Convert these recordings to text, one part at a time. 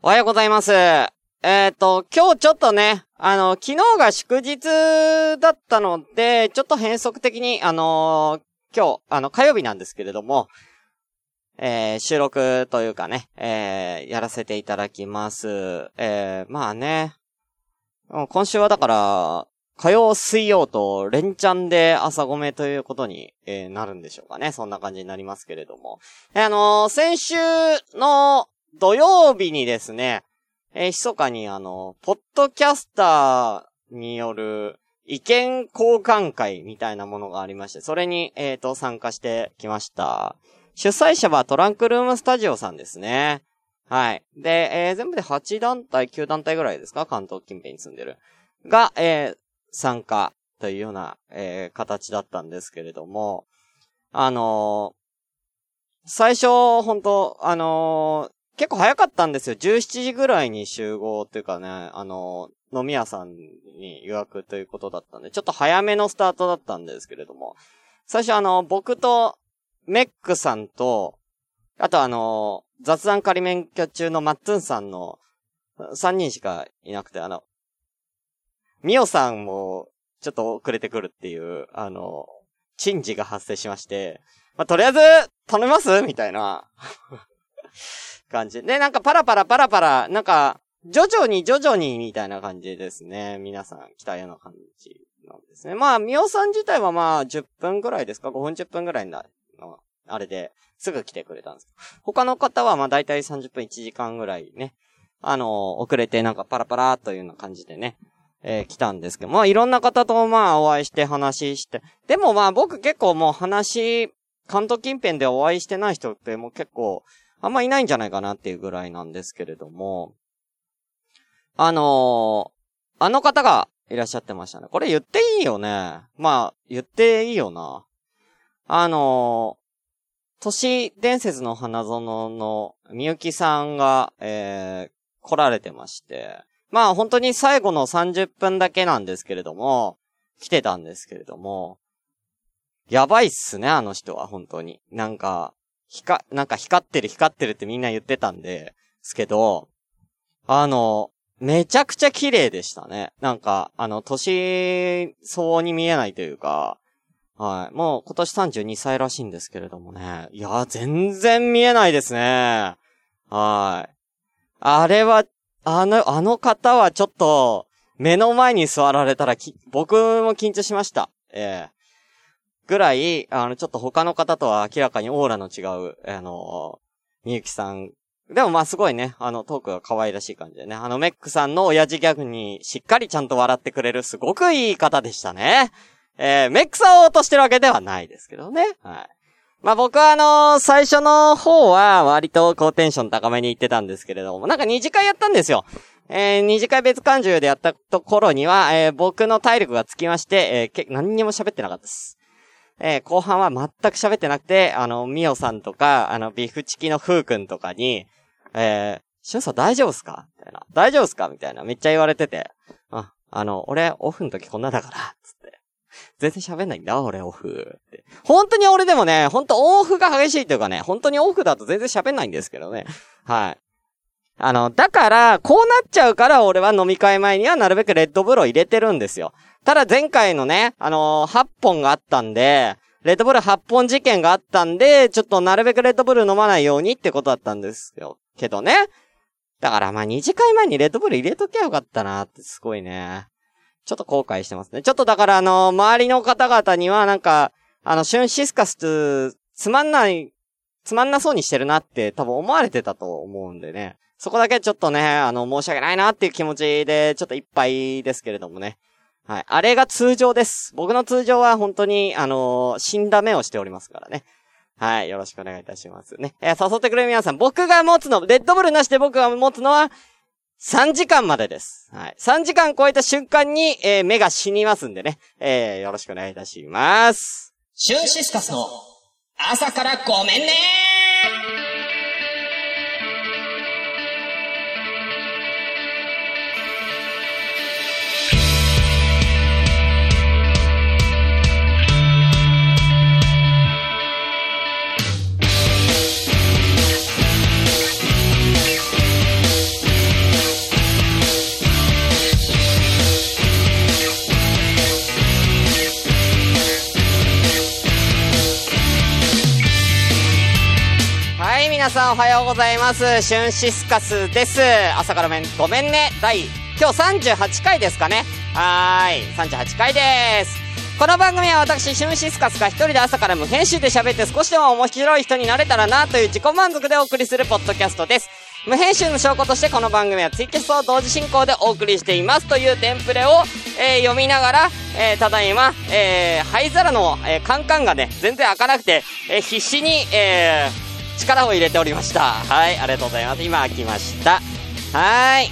おはようございます。えっ、と、今日ちょっとね、あの、昨日が祝日だったので、ちょっと変則的に、あの今日、あの、火曜日なんですけれども、えー、収録というかね、えー、やらせていただきます。えー、まあね、今週はだから、火曜、水曜と連チャンで朝ごめということに、えー、なるんでしょうかね。そんな感じになりますけれども。えー、あのー、先週の土曜日にですね、えー、密かにあの、ポッドキャスターによる意見交換会みたいなものがありまして、それに、えっ、ー、と、参加してきました。主催者はトランクルームスタジオさんですね。はい。で、えー、全部で8団体、9団体ぐらいですか？関東近辺に住んでる。が、えー、参加というような、えー、形だったんですけれども、あのー、最初、本当あの結構早かったんですよ。17時ぐらいに集合っていうかね、あの、飲み屋さんに予約ということだったんで、ちょっと早めのスタートだったんですけれども、最初あの、僕とメックさんと、あとあの、雑談仮免許中のマッツンさんの3人しかいなくて、あの、ミオさんもちょっと遅れてくるっていう、あの、珍事が発生しまして、まあ、とりあえず、頼みますみたいな感じ。で、なんかパラパラパラパラ、なんか、徐々に徐々にみたいな感じですね。皆さん来たような感じなんですね。まあ、みおさん自体はまあ、10分ぐらいですか ?5 分10分ぐらいの、あれで、すぐ来てくれたんです他の方はまあ、だいたい30分1時間ぐらいね、あの遅れてなんかパラパラというような感じでね、えー、来たんですけど、まあ、いろんな方とまあ、お会いして話して、でもまあ、僕結構もう話、関東近辺でお会いしてない人ってもう結構、あんまいないんじゃないかなっていうぐらいなんですけれども、あのー、あの方がいらっしゃってましたね。これ言っていいよね。まあ、言っていいよな。あのー、都市伝説の花園のみゆきさんが、えー、来られてまして、まあ本当に最後の30分だけなんですけれども、来てたんですけれども、やばいっすね、あの人は本当に。なんか、ひか、なんか光ってる光ってるってみんな言ってたんで、すけど、あの、めちゃくちゃ綺麗でしたね。なんか、あの、年相応に見えないというか、はい。もう今年32歳らしいんですけれどもね。いや、全然見えないですね。はい。あれは、あの、あの方はちょっと、目の前に座られたら僕も緊張しました。ええぐらい、あの、ちょっと他の方とは明らかにオーラの違う、あの、みゆきさん。でもまあすごいね、あの、トークが可愛らしい感じでね。あの、メックさんの親父ギャグにしっかりちゃんと笑ってくれるすごくいい方でしたね。えー、メックさんを落としてるわけではないですけどね。はい。まあ僕はあのー、最初の方は割と高テンション高めに言ってたんですけれども、なんか二次会やったんですよ。えー、二次会別感情でやったところには、えー、僕の体力がつきまして、えー、何にも喋ってなかったです。えー、後半は全く喋ってなくて、あの、ミオさんとか、あの、ビフチキのフー君とかに、えー、シュンさん大丈夫っすか？みたいな。大丈夫っすか？みたいな。めっちゃ言われてて。あ、あの、俺、オフの時こんなだから、つって。全然喋んないんだ、俺、オフ。って。本当に俺でもね、本当オフが激しいというかね、本当にオフだと全然喋んないんですけどね。はい。あの、だから、こうなっちゃうから俺は飲み会前にはなるべくレッドブルを入れてるんですよ。ただ前回のね、あのー、8本があったんで、レッドブル8本事件があったんで、ちょっとなるべくレッドブル飲まないようにってことだったんですよ。けどね。だからまあ2次会前にレッドブル入れときゃよかったなってすごいね。ちょっと後悔してますね。ちょっとだからあのー、周りの方々にはなんか、あの、シュンシスカスつまんない、つまんなそうにしてるなって多分思われてたと思うんでね。そこだけちょっとね、あの、申し訳ないなっていう気持ちで、ちょっといっぱいですけれどもね。はい。あれが通常です。僕の通常は本当に、あのー、死んだ目をしておりますからね。はい。よろしくお願いいたしますね。えー、誘ってくれる皆さん、僕が持つの、レッドブルなしで僕が持つのは、3時間までです。はい。3時間超えた瞬間に、えー、目が死にますんでね。えー、よろしくお願いいたします。シュンシスカスの朝からごめんねー皆さんおはようございます。シュンシスカスです。朝からめん、ごめんね。第、今日38回ですかね。はーい。38回です。この番組は私、シュンシスカスが一人で朝から無編集で喋って少しでも面白い人になれたらなという自己満足でお送りするポッドキャストです。無編集の証拠としてこの番組はツイキャスを同時進行でお送りしていますというテンプレを、えー、読みながら、えー、ただいま、えー、灰皿の、えー、カンカンがね、全然開かなくて、えー、必死に、えー、力を入れておりました。はい、ありがとうございます。今開きました。はい。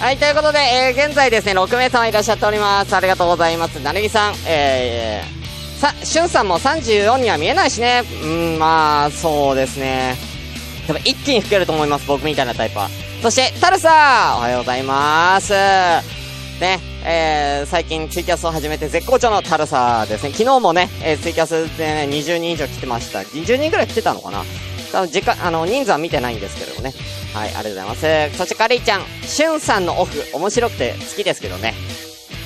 はい、ということで、えー、現在ですね、6名様いらっしゃっております。ありがとうございます。なるぎさん、えー、さ、しゅんさんも34には見えないしね。うん、まあ、そうですね。多分一気に吹けると思います、僕みたいなタイプは。そして、タルさんおはようございます。ね、えー、最近ツイキャスを始めて絶好調のタルサですね。昨日もね、えー、ツイキャスでね、20人以上来てました。20人ぐらい来てたのかな多分時間、あの、人数は見てないんですけどもね。はい、ありがとうございます。そしてカリーちゃん、シュンさんのオフ、面白くて好きですけどね。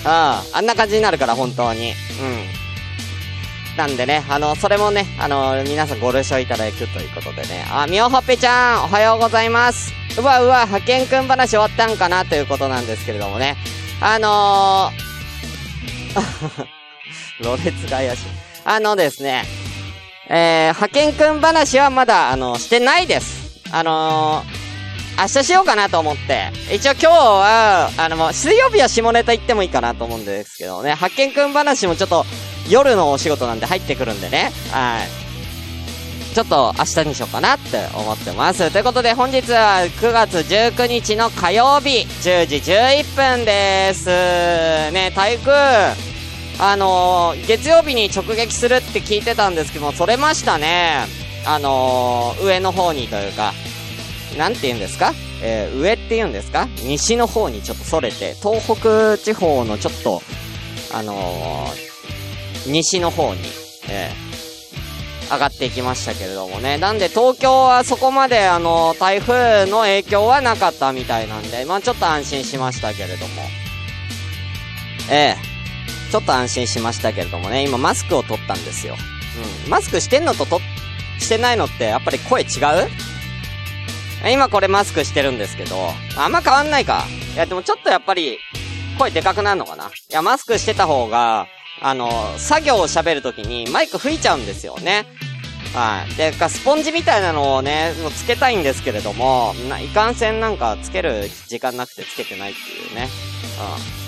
うん、あんな感じになるから、本当に。うん。なんでね、あの、それもね、あの、皆さんご了承いただくということでね。あ、みおほっぺちゃん、おはようございます。うわうわ、派遣くん話終わったんかなということなんですけれどもね。あのー、ろれつが怪しい。あのですね、えー、派遣くん話はまだ、あの、してないです。あのー、明日しようかなと思って。一応今日は、あの、水曜日は下ネタ行ってもいいかなと思うんですけどね。派遣くん話もちょっと、夜のお仕事なんで入ってくるんでね。はい。ちょっと明日にしようかなって思ってます。ということで本日は9月19日の火曜日10時11分です。ね、台風、あのー、月曜日に直撃するって聞いてたんですけども、それましたね。あのー、上の方にというか、なんて言うんですか？えー、上って言うんですか？西の方にちょっとそれて、東北地方のちょっと、あのー、西の方に、えー、上がっていきましたけれどもね。なんで東京はそこまであの、台風の影響はなかったみたいなんで、まあちょっと安心しましたけれども。ええ、ちょっと安心しましたけれどもね、今マスクを取ったんですよ。うん。マスクしてんのとと、してないのってやっぱり声違う？今これマスクしてるんですけど、あんま変わんないか。いやでもちょっとやっぱり、声でかくなるのかないや、マスクしてた方が、あの、作業を喋るときにマイク吹いちゃうんですよね。はい。で、かスポンジみたいなのをね、もうつけたいんですけれども、いかんせんなんかつける時間なくてつけてないっていうね。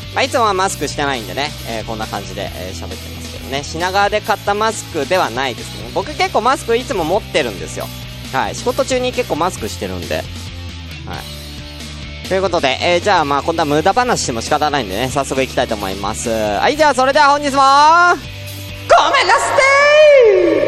うん。まあ、いつもはマスクしてないんでね、えー、こんな感じで喋、えー、ってますけどね。品川で買ったマスクではないですね。僕結構マスクいつも持ってるんですよ。はい。仕事中に結構マスクしてるんで。はい。ということで、えー、じゃあまあこんな無駄話しても仕方ないんでね、早速行きたいと思います。はい、じゃあそれでは本日も、ごめんなさい壊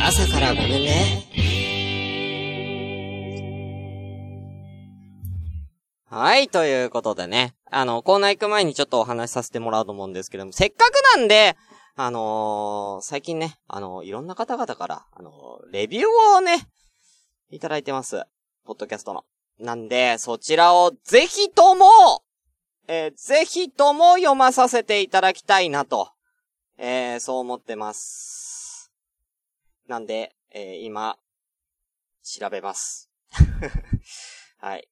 朝からごめんね。はい、ということでね。あの、コーナー行く前にちょっとお話しさせてもらうと思うんですけども、せっかくなんで、あのー、最近ね、あのー、いろんな方々から、あのー、レビューをね、いただいてます。ポッドキャストの。なんで、そちらをぜひとも、えぜひとも読まさせていただきたいなと、えそう思ってます。なんで、え今、調べます。はい。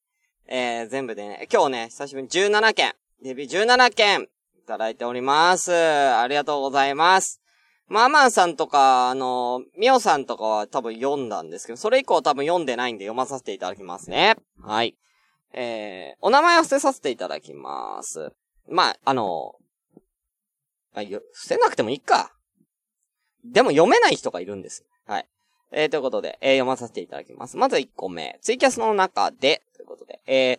えー、全部でね、今日ね、久しぶりに17件、デビュー17件、いただいております。ありがとうございます。マーマンさんとか、あの、ミオさんとかは多分読んだんですけど、それ以降多分読んでないんで読まさせていただきますね。はい。えー、お名前を伏せさせていただきます。まあ、あの、あ、伏せなくてもいいか。でも読めない人がいるんです。はい。えー、ということで、えー、読まさせていただきます。まず1個目。ツイキャスの中で、ということで、えー、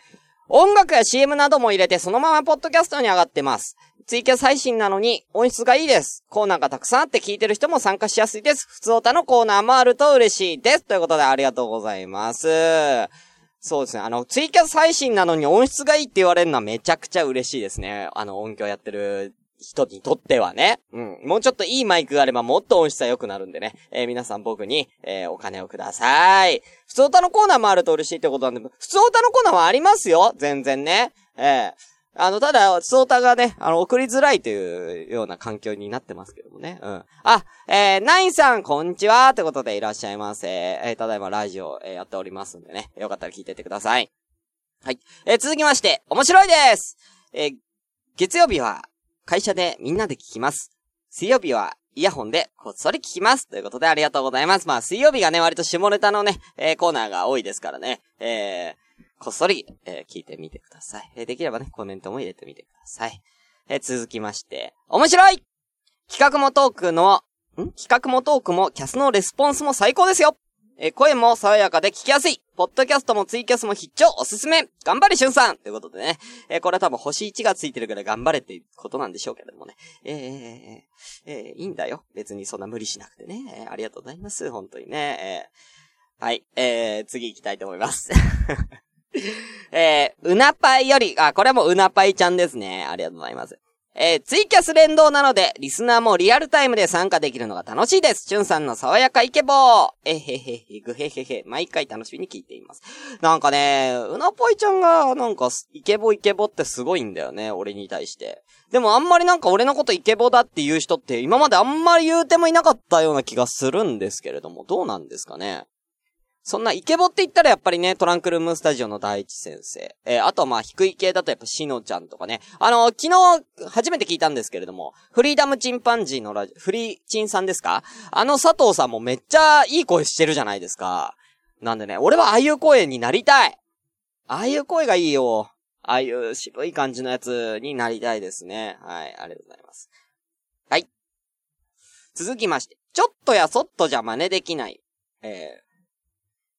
音楽や CM なども入れてそのままポッドキャストに上がってます。ツイキャス配信なのに音質がいいです。コーナーがたくさんあって聞いてる人も参加しやすいです。普通歌のコーナーもあると嬉しいです。ということでありがとうございます。そうですね。あの、ツイキャス配信なのに音質がいいって言われるのはめちゃくちゃ嬉しいですね。あの、音響やってる人にとってはね。うん。もうちょっといいマイクがあればもっと音質は良くなるんでね。えー皆さん僕に、えーお金をください。普通歌のコーナーもあると嬉しいってことなんで、普通歌のコーナーはありますよ全然ね。ええあの、ただ、普通歌がね、あの、送りづらいというような環境になってますけどもね。うん。あ、えー、ナインさん、こんにちはってことでいらっしゃいませ。えー、ただいまラジオ、えーやっておりますんでね。よかったら聞いてってください。はい。えー続きまして、面白いですえー月曜日は会社でみんなで聞きます。水曜日はイヤホンでこっそり聞きます。ということでありがとうございます。まあ、水曜日がね、割と下ネタのね、えーコーナーが多いですからね。えー、こっそり、えー聞いてみてください。えーできればね、コメントも入れてみてください。えー続きまして、面白い企画もトークの、ん?企画もトークもキャスのレスポンスも最高ですよえー声も爽やかで聞きやすい。ポッドキャストもツイキャスも必聴おすすめ頑張れしゅんさんということでね。えーこれは多分星1がついてるから頑張れっていうことなんでしょうけれどもね。えー、えー、えーいいんだよ。別にそんな無理しなくてね。えーありがとうございます。本当にね。えーはい。えー、次行きたいと思います。えー、うなぱいより、あ、これもうなぱいちゃんですね。ありがとうございます。えー、ツイキャス連動なので、リスナーもリアルタイムで参加できるのが楽しいです。チュンさんの爽やかイケボー。えへへへ、ぐへへへ、毎回楽しみに聞いています。なんかね、うなぽいちゃんが、なんか、イケボイケボってすごいんだよね、俺に対して。でもあんまりなんか俺のことイケボだっていう人って今まであんまり言うてもいなかったような気がするんですけれども、どうなんですかね？そんなイケボって言ったらやっぱりね、トランクルームスタジオの第一先生。えーあとはまあ低い系だとやっぱしのちゃんとかね。あの昨日初めて聞いたんですけれども、フリーダムチンパンジーのラジオ、フリーチンさんですか？あの佐藤さんもめっちゃいい声してるじゃないですか。なんでね、俺はああいう声になりたいああいう声がいいよ。ああいう渋い感じのやつになりたいですね。はい、ありがとうございます。はい。続きまして、ちょっとやそっとじゃ真似できない。えー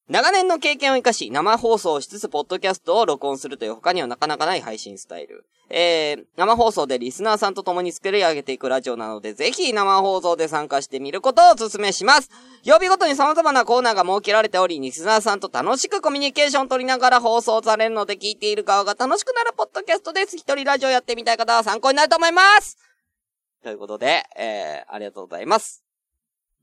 長年の経験を生かし、生放送をしつつ、ポッドキャストを録音するという他にはなかなかない配信スタイル。えー、生放送でリスナーさんと共に作り上げていくラジオなので、ぜひ生放送で参加してみることをお勧めします。曜日ごとに様々なコーナーが設けられており、リスナーさんと楽しくコミュニケーションを取りながら放送されるので、聞いている側が楽しくなるポッドキャストです。一人ラジオやってみたい方は参考になると思いますということで、えー、ありがとうございます。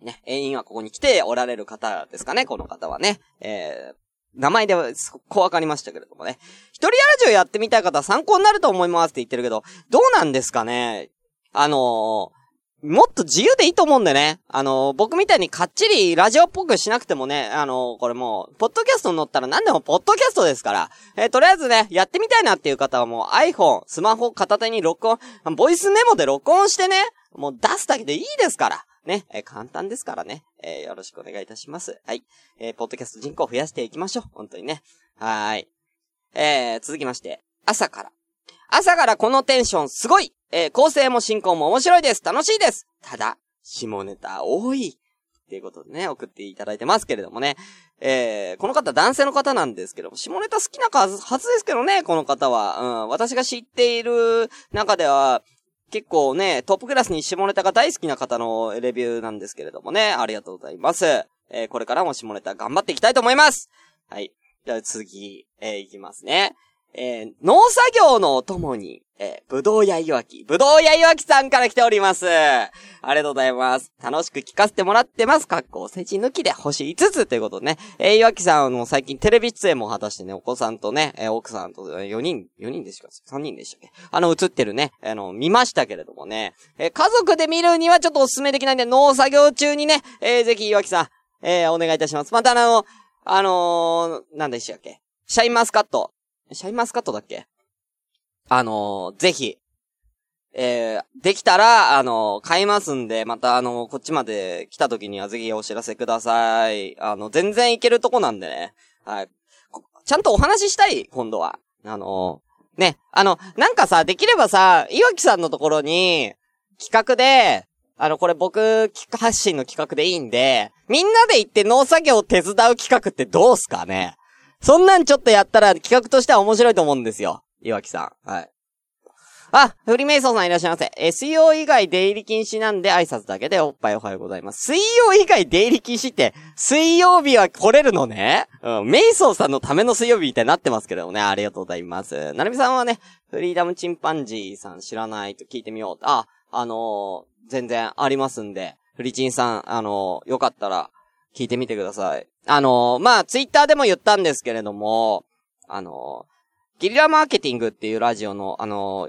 ね、永遠はここに来ておられる方ですかね、この方はね。えー、名前では、そこうわかりましたけれどもね。一人ラジオやってみたい方は参考になると思いますって言ってるけど、どうなんですかねあのーもっと自由でいいと思うんでね。あのー僕みたいにかっちりラジオっぽくしなくてもね、あのーこれもう、ポッドキャストに乗ったら何でもポッドキャストですから。えとりあえずね、やってみたいなっていう方はもう iPhone、スマホ片手に録音、ボイスメモで録音してね、もう出すだけでいいですから。ね、えー簡単ですからね。えーよろしくお願いいたします。はい。えーポッドキャスト人口増やしていきましょう。本当にね。はーい。えー、続きまして、朝から。朝からこのテンションすごいえー構成も進行も面白いです楽しいですただ、下ネタ多いっていうことでね、送っていただいてますけれどもね。えー、この方男性の方なんですけども、下ネタ好きなはずはずですけどね、この方は。うん、私が知っている中では、結構ね、トップクラスに下ネタが大好きな方のレビューなんですけれどもね、ありがとうございます。えー、これからも下ネタ頑張っていきたいと思いますはい。じゃあ次、えー、いきますね。えー、農作業のお供に、えー、ぶどうやいわき、ぶどうやいわきさんから来ております。ありがとうございます。楽しく聞かせてもらってます。かっこお世辞抜きで星5つということね。えー、いわきさんの最近テレビ出演も果たしてね、お子さんとね、えー奥さんと4人、4人でしか ?3 人でしたっけ？あの、映ってるね、あの、見ましたけれどもね。えー家族で見るにはちょっとお勧めできないんで、農作業中にね、えーぜひいわきさん、えーお願いいたします。またあの、あのー、なんでしたっけ？シャインマスカット。シャインマスカットだっけ？あのー、ぜひ、えー、できたら、あのー買いますんで、またあのーこっちまで来た時にはぜひお知らせください。あの、全然いけるとこなんでね。はい。ちゃんとお話ししたい、今度は。あのね、あの、なんかさ、できればさ、岩木さんのところに、企画で、あの、これ僕、発信の企画でいいんで、みんなで行って農作業を手伝う企画ってどうすかね？そんなんちょっとやったら企画としては面白いと思うんですよ。岩木さん。はい。あ、フリメイソンさんいらっしゃいませ。SEO 以外出入り禁止なんで挨拶だけでおっぱいおはようございます。水曜以外出入り禁止って、水曜日は来れるのね？うん、メイソンさんのための水曜日みたいになってますけどね。ありがとうございます。なるみさんはね、フリーダムチンパンジーさん知らないと聞いてみよう。あ、あのー、全然ありますんで、フリチンさん、あのー、よかったら聞いてみてください。あの、まあ、ツイッターでも言ったんですけれども、あのギリラマーケティングっていうラジオの、あの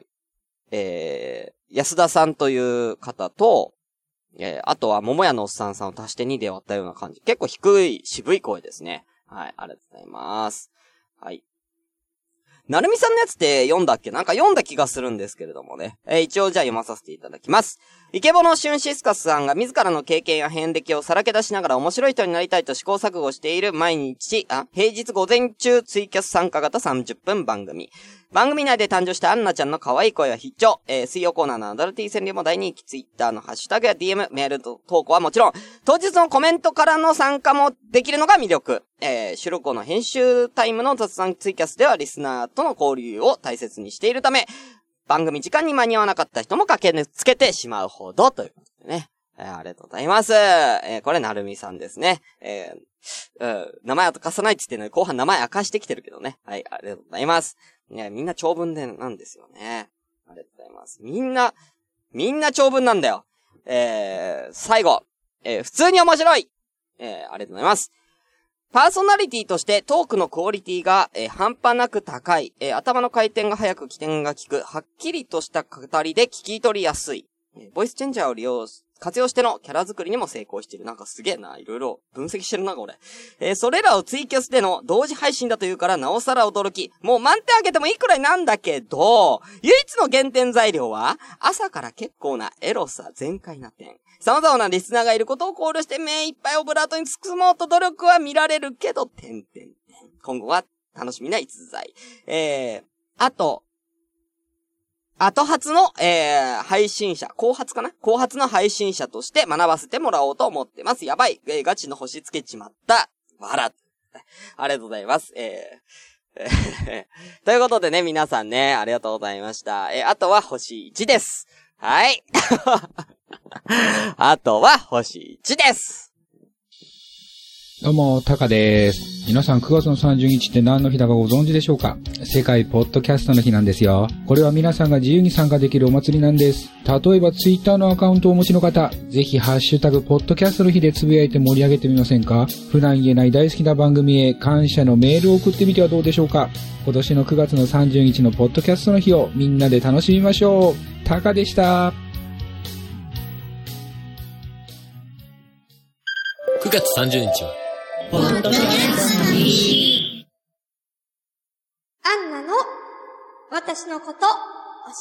えー、安田さんという方と、えー、あとは桃屋のおっさんさんを足して2で割ったような感じ。結構低い、渋い声ですね。はい、ありがとうございます。はい。なるみさんのやつって読んだっけ？なんか読んだ気がするんですけれどもね。えー、一応じゃあ読まさせていただきます。イケボのシュンシスカスさんが自らの経験や変歴をさらけ出しながら面白い人になりたいと試行錯誤している毎日、あ、平日午前中ツイキャス参加型30分番組。番組内で誕生したアンナちゃんの可愛い声は必聴。えー、水曜コーナーのアダルティ川柳も大人気、ツイッターのハッシュタグや DM、メールと投稿はもちろん、当日のコメントからの参加もできるのが魅力。えー、収録後の編集タイムの雑談ツイキャスではリスナーとの交流を大切にしているため、番組時間に間に合わなかった人も駆けつけてしまうほどということでね。えー、ありがとうございます。えー、これ、なるみさんですね。えー、うん、名前を明かさないって言ってるのに、後半名前明かしてきてるけどね。はい、ありがとうございます。ね、みんな長文でなんですよね。ありがとうございます。みんな、みんな長文なんだよ。えー、最後。えー、普通に面白いえー、ありがとうございます。パーソナリティとしてトークのクオリティが、えー、半端なく高い、えー、頭の回転が速く起点が効く、はっきりとした語りで聞き取りやすい、えー、ボイスチェンジャーを利用活用してのキャラ作りにも成功している。なんかすげえな。いろいろ分析してるな、これ。えー、それらをツイキャスでの同時配信だというからなおさら驚き。もう満点あげてもいいくらいなんだけど、唯一の減点材料は、朝から結構なエロさ全開な点。様々なリスナーがいることを考慮して目いっぱいオブラートに包もうと努力は見られるけど、点々点。今後は楽しみな逸材。えー、あと、後発の、えー、配信者、後発かな？後発の配信者として学ばせてもらおうと思ってます。やばい。えー、ガチの星つけちまった。わら。ありがとうございます。えー、ということでね、皆さんね、ありがとうございました。えー、あとは星1です。はい。あとは星1です。どうも、タカです。皆さん9月の30日って何の日だかご存知でしょうか？世界ポッドキャストの日なんですよ。これは皆さんが自由に参加できるお祭りなんです。例えばツイッターのアカウントをお持ちの方、ぜひハッシュタグポッドキャストの日でつぶやいて盛り上げてみませんか？普段言えない大好きな番組へ感謝のメールを送ってみてはどうでしょうか？今年の9月の30日のポッドキャストの日をみんなで楽しみましょう。タカでした。9月30日はポッドキャストアンナの私のこと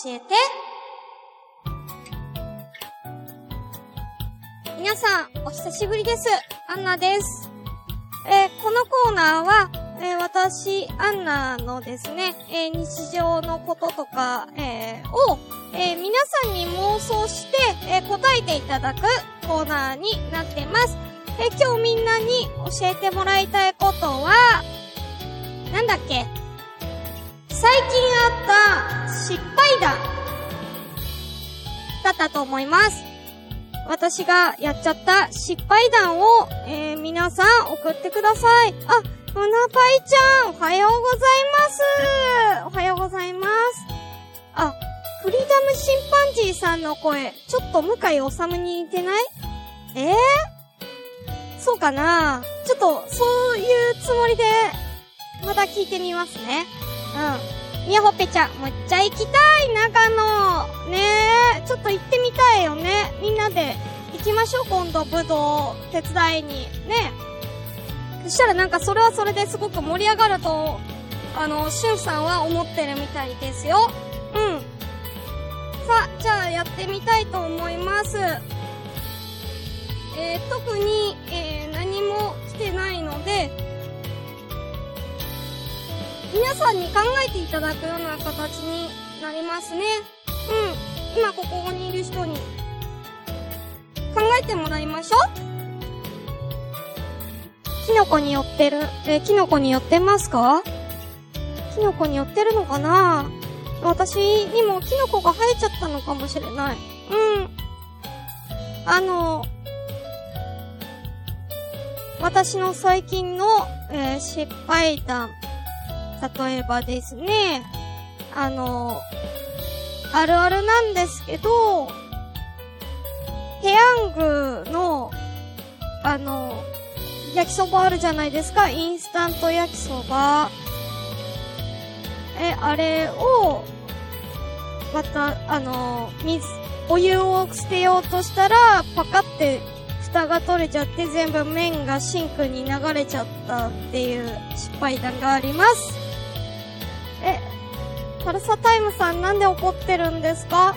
教えて。皆さん、お久しぶりです。アンナです。えー、このコーナーは、えー、私、アンナのですね、えー、日常のこととか、えを、え皆さんに妄想して、え答えていただくコーナーになってます。え今日みんなに教えてもらいたいことは、なんだっけ？最近あった失敗談だったと思います。私がやっちゃった失敗談を、えー、皆さん送ってください。あ、うなぱいちゃん、おはようございます。おはようございます。あ、フリーダムシンパンジーさんの声、ちょっと向井治に似てない？えー、そうかなちょっと、そういうつもりで、また聞いてみますね。うん。みやほっぺちゃん、もうっちゃ行きたい、長野。ねえ、ちょっと行ってみたいよね。みんなで行きましょう、今度、武道手伝いに。ねそしたらなんかそれはそれですごく盛り上がると、あの、しゅんさんは思ってるみたいですよ。うん。さあ、じゃあやってみたいと思います。えー、特に、えー、も来てないので、皆さんに考えていただくような形になりますね。うん。今ここにいる人に。考えてもらいましょう。キノコに寄ってる、えキノコに寄ってますか？キノコに寄ってるのかな？私にもキノコが生えちゃったのかもしれない。うん。あの、私の最近の、えー、失敗談。例えばですね、あの、あるあるなんですけど、ペヤングの、あの、焼きそばあるじゃないですか。インスタント焼きそば。え、あれを、また、あの、水、お湯を捨てようとしたら、パカって蓋が取れちゃって全部麺がシンクに流れちゃったっていう失敗談があります。え、タルサタイムさんなんで怒ってるんですか？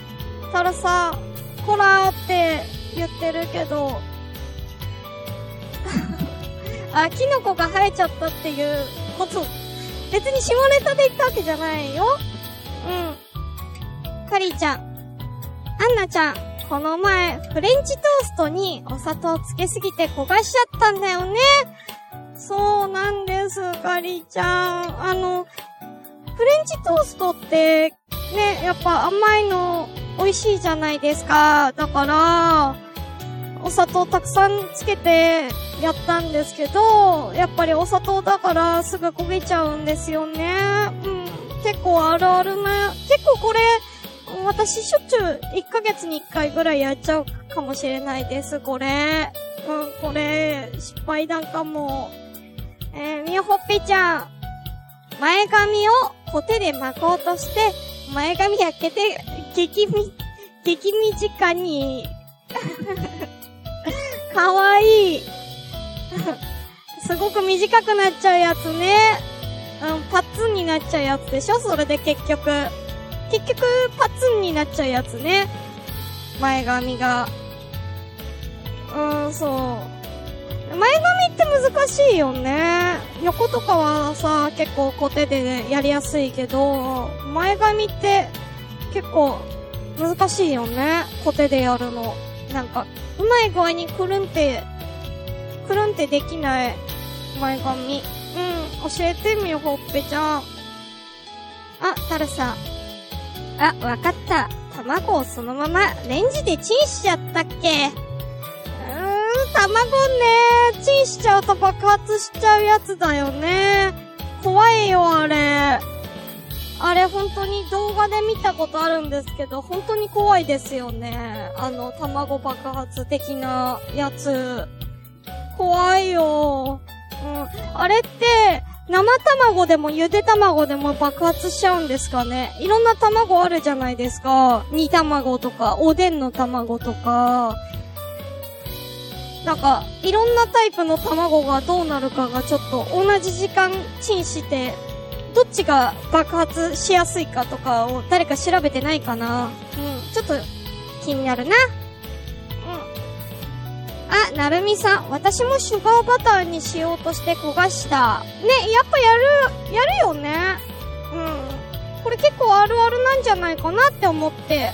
タルサ、コラーって言ってるけど、あ、キノコが生えちゃったっていうこと、別に下ネタで言ったわけじゃないよ。うん。カリーちゃん。アンナちゃん。この前、フレンチトーストにお砂糖つけすぎて焦がしちゃったんだよね。そうなんです、カリちゃん。あの、フレンチトーストって、ね、やっぱ甘いの美味しいじゃないですか。だから、お砂糖たくさんつけてやったんですけど、やっぱりお砂糖だからすぐ焦げちゃうんですよね。うん。結構あるあるな、結構これ、私しょっちゅう1ヶ月に1回ぐらいやっちゃうかもしれないです、これ。うん、これ、失敗談かも。えー、みほっぺちゃん。前髪をコテで巻こうとして、前髪焼けて、激み、激短に。かわいい。すごく短くなっちゃうやつね。うん、パッツンになっちゃうやつでしょ？それで結局。結局、パツンになっちゃうやつね。前髪が。うん、そう。前髪って難しいよね。横とかはさ、結構コテでやりやすいけど、前髪って結構難しいよね。コテでやるの。なんか、うまい具合にくるんって、くるんってできない前髪。うん、教えてみよう、ほっぺちゃん。あ、タルさ。あ、わかった。卵をそのままレンジでチンしちゃったっけ？うーん、卵ね、チンしちゃうと爆発しちゃうやつだよね。怖いよ、あれ。あれ本当に動画で見たことあるんですけど、本当に怖いですよね。あの、卵爆発的なやつ。怖いよ。うん。あれって、生卵でもゆで卵でも爆発しちゃうんですかねいろんな卵あるじゃないですか。煮卵とか、おでんの卵とか。なんか、いろんなタイプの卵がどうなるかがちょっと同じ時間チンして、どっちが爆発しやすいかとかを誰か調べてないかなうん、ちょっと気になるな。あ、なるみさん。私もシュガーバターにしようとして焦がした。ね、やっぱやる、やるよね。うん。これ結構あるあるなんじゃないかなって思って。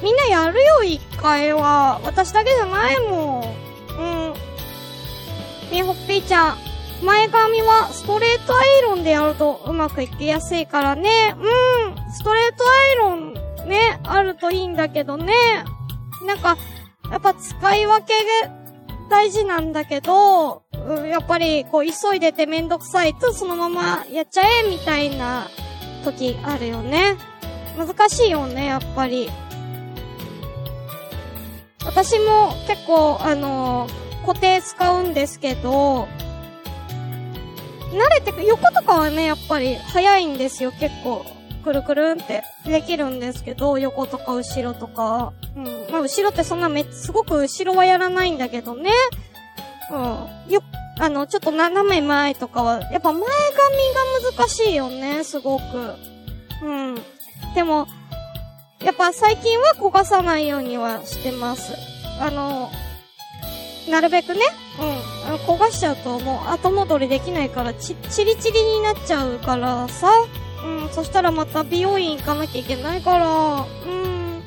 うん。みんなやるよ、一回は。私だけじゃないもん。うん。ねほっぺーちゃん。前髪はストレートアイロンでやるとうまくいきやすいからね。うん。ストレートアイロンね、あるといいんだけどね。なんか、やっぱ使い分けが大事なんだけど、やっぱりこう急いでてめんどくさいとそのままやっちゃえみたいな時あるよね。難しいよね、やっぱり。私も結構、あのー、固定使うんですけど、慣れてく、横とかはね、やっぱり早いんですよ、結構。くるくるんってできるんですけど、横とか後ろとか。うん。まあ、後ろってそんなめ、すごく後ろはやらないんだけどね。うん。よ、あの、ちょっと斜め前とかは、やっぱ前髪が難しいよね、すごく。うん。でも、やっぱ最近は焦がさないようにはしてます。あの、なるべくね、うん。焦がしちゃうともう後戻りできないから、ち、チリチリになっちゃうからさ。うん、そしたらまた美容院行かなきゃいけないから、うん。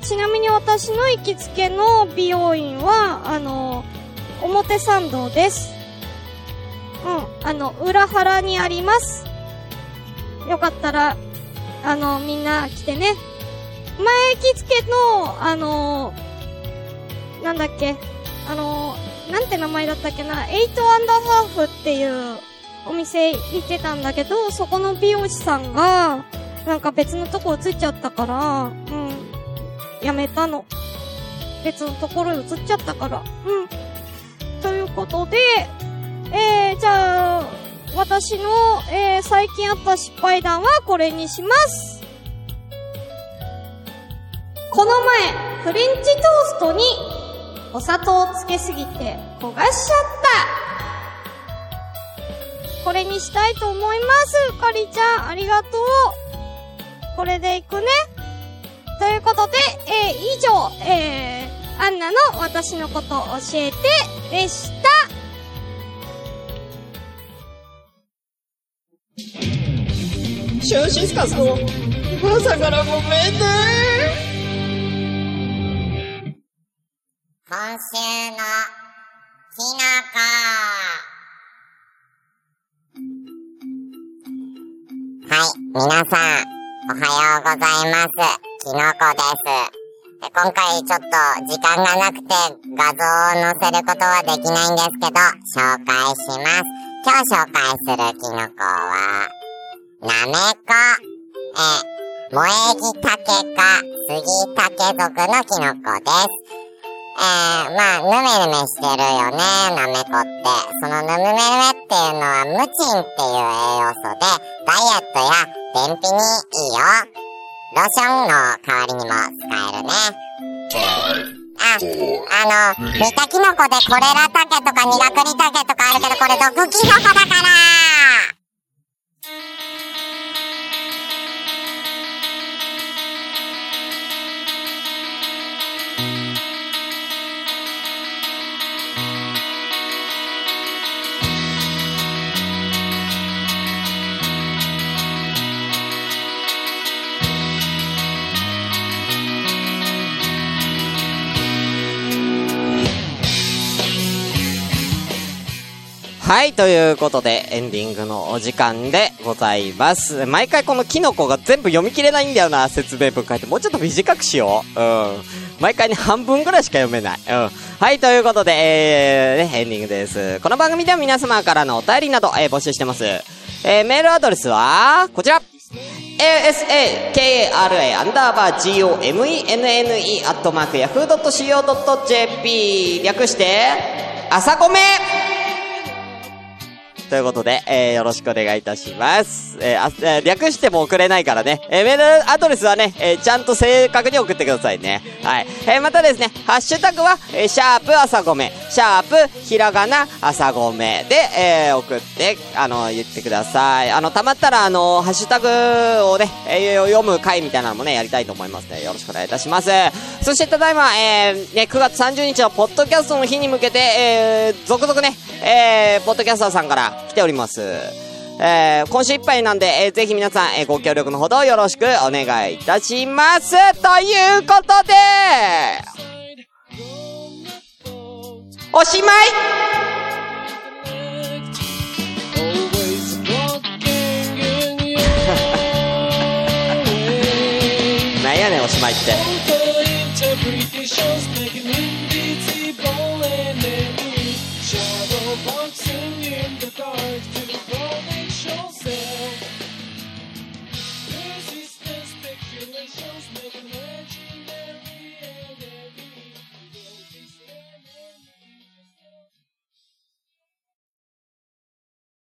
ちなみに私の行きつけの美容院は、あの、表参道です。うん、あの、裏原にあります。よかったら、あの、みんな来てね。前行きつけの、あの、なんだっけ、あの、なんて名前だったっけな、エイトアンダーハーフっていうお店行ってたんだけど、そこの美容師さんが、なんか別のとこ移っちゃったから、うん、やめたの。別のところに移っちゃったから、うん。ということで、えー、じゃあ、私の、えー、最近あった失敗談はこれにします。この前、フレンチトーストにお砂糖をつけすぎて焦がしちゃった。これにしたいと思います。かりちゃん、ありがとう。これでいくね。ということで、えー、以上、えー、アンナの私のことを教えてでした。シュンシスカスの朝からごめんね。今週のきのこ。はい、皆さん、おはようございます。きのこです。で今回ちょっと時間がなくて画像を載せることはできないんですけど、紹介します。今日紹介するきのこは、なめこ、え、萌え木竹か杉竹属のきのこです。えー、まあ、ぬめぬめしてるよね、なめこって。そのぬめぬめっていうのは、ムチンっていう栄養素で、ダイエットや便秘にいいよ。ローションの代わりにも使えるね。あ、あの、見たキノコでコレラタケとかニラクリタケとかあるけど、これ毒キノコだからはい、ということで、エンディングのお時間でございます。毎回このキノコが全部読み切れないんだよな、説明文書いて。もうちょっと短くしよう。うん。毎回ね、半分ぐらいしか読めない。うん。はい、ということで、えー、ね、エンディングです。この番組では皆様からのお便りなど、えー募集してます。えー、メールアドレスは、こちら。asakara アンダーバー gomenne アットマーク yahoo.co.jp 略して、朝ごめということで、えー、よろしくお願いいたします。えーあえー略しても送れないからね、えーメールアドレスはね、えーちゃんと正確に送ってくださいね。はい。えーまたですね、ハッシュタグは、えーシャープ朝ごめ、シャープひらがな朝ごめで、えー送って、あの、言ってください。あの、たまったら、あの、ハッシュタグをね、えー読む回みたいなのもね、やりたいと思いますので、よろしくお願いいたします。そして、ただいま、えーね、9月30日のポッドキャストの日に向けて、えー、続々ね、えー、ポッドキャスターさんから来ております。えー、今週いっぱいなんで、えーぜひ皆さん、えーご協力のほどよろしくお願いいたします。ということで、おしまいって。Interpretations